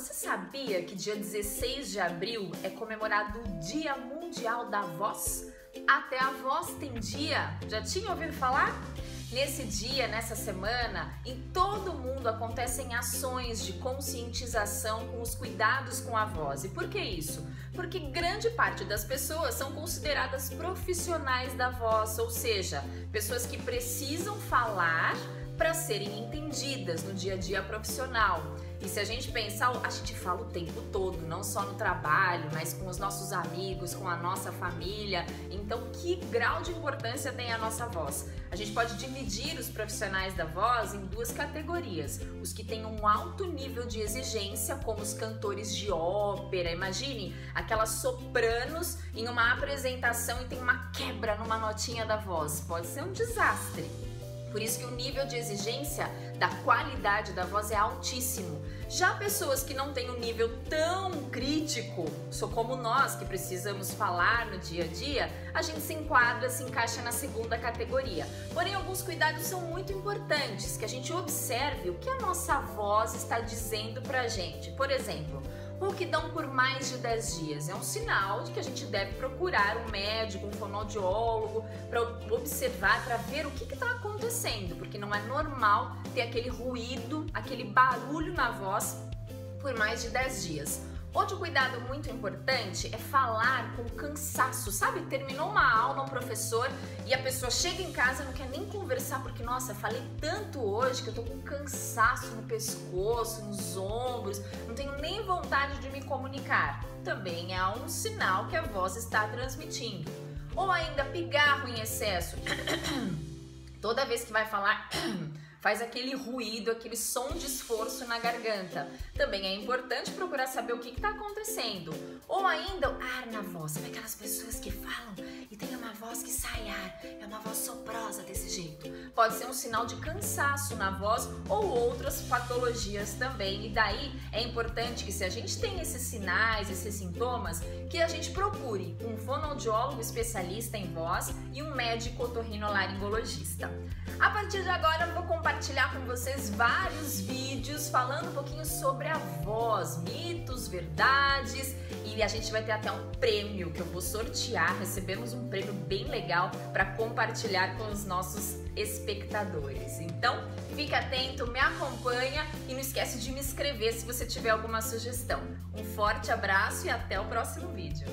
você sabia que dia 16 de abril é comemorado o Dia Mundial da Voz? Até a voz tem dia. Já tinha ouvido falar? Nesse dia, nessa semana, em todo o mundo acontecem ações de conscientização com os cuidados com a voz. E por que isso? Porque grande parte das pessoas são consideradas profissionais da voz, ou seja, pessoas que precisam falar para serem entendidas no dia a dia profissional. E se a gente pensar, a gente fala o tempo todo, não só no trabalho, mas com os nossos amigos, com a nossa família. Então, que grau de importância tem a nossa voz? A gente pode dividir os profissionais da voz em duas categorias: os que têm um alto nível de exigência, como os cantores de ópera. Imagine aquelas sopranos em uma apresentação e tem uma quebra numa notinha da voz. Pode ser um desastre. Por isso que o nível de exigência da qualidade da voz é altíssimo. Já pessoas que não têm um nível tão crítico, sou como nós que precisamos falar no dia a dia, a gente se enquadra, se encaixa na segunda categoria. Porém, alguns cuidados são muito importantes, que a gente observe o que a nossa voz está dizendo pra gente. Por exemplo, rouquidão por mais de 10 dias. É um sinal de que a gente deve procurar um médico, um fonoaudiólogo, para observar, para ver o que está acontecendo, porque não é normal ter aquele ruído, aquele barulho na voz por mais de 10 dias. Outro cuidado muito importante é falar com cansaço. Sabe, terminou uma aula, um professor, e a pessoa chega em casa não quer nem conversar, porque, nossa, falei tanto hoje que eu tô com cansaço no pescoço, nos ombros, não tenho nem vontade de me comunicar. Também é um sinal que a voz está transmitindo. Ou ainda pigarro em excesso. Toda vez que vai falar faz aquele ruído, aquele som de esforço na garganta. Também é importante procurar saber o que está acontecendo. Ou ainda, ar na voz. Sabe aquelas pessoas que falam e tem uma voz que sai ar, é uma voz soprosa desse jeito. Pode ser um sinal de cansaço na voz ou outras patologias também. E daí é importante que se a gente tem esses sinais, esses sintomas, que a gente procure um fonoaudiólogo especialista em voz e um médico otorrinolaringologista. A partir de agora eu vou compartilhar com vocês vários vídeos falando um pouquinho sobre a voz, mitos, verdades e a gente vai ter até um prêmio que eu vou sortear. Recebemos um prêmio bem legal para compartilhar com os nossos espectadores. Então, fica atento, me acompanha e não esquece de me inscrever se você tiver alguma sugestão. Um forte abraço e até o próximo vídeo.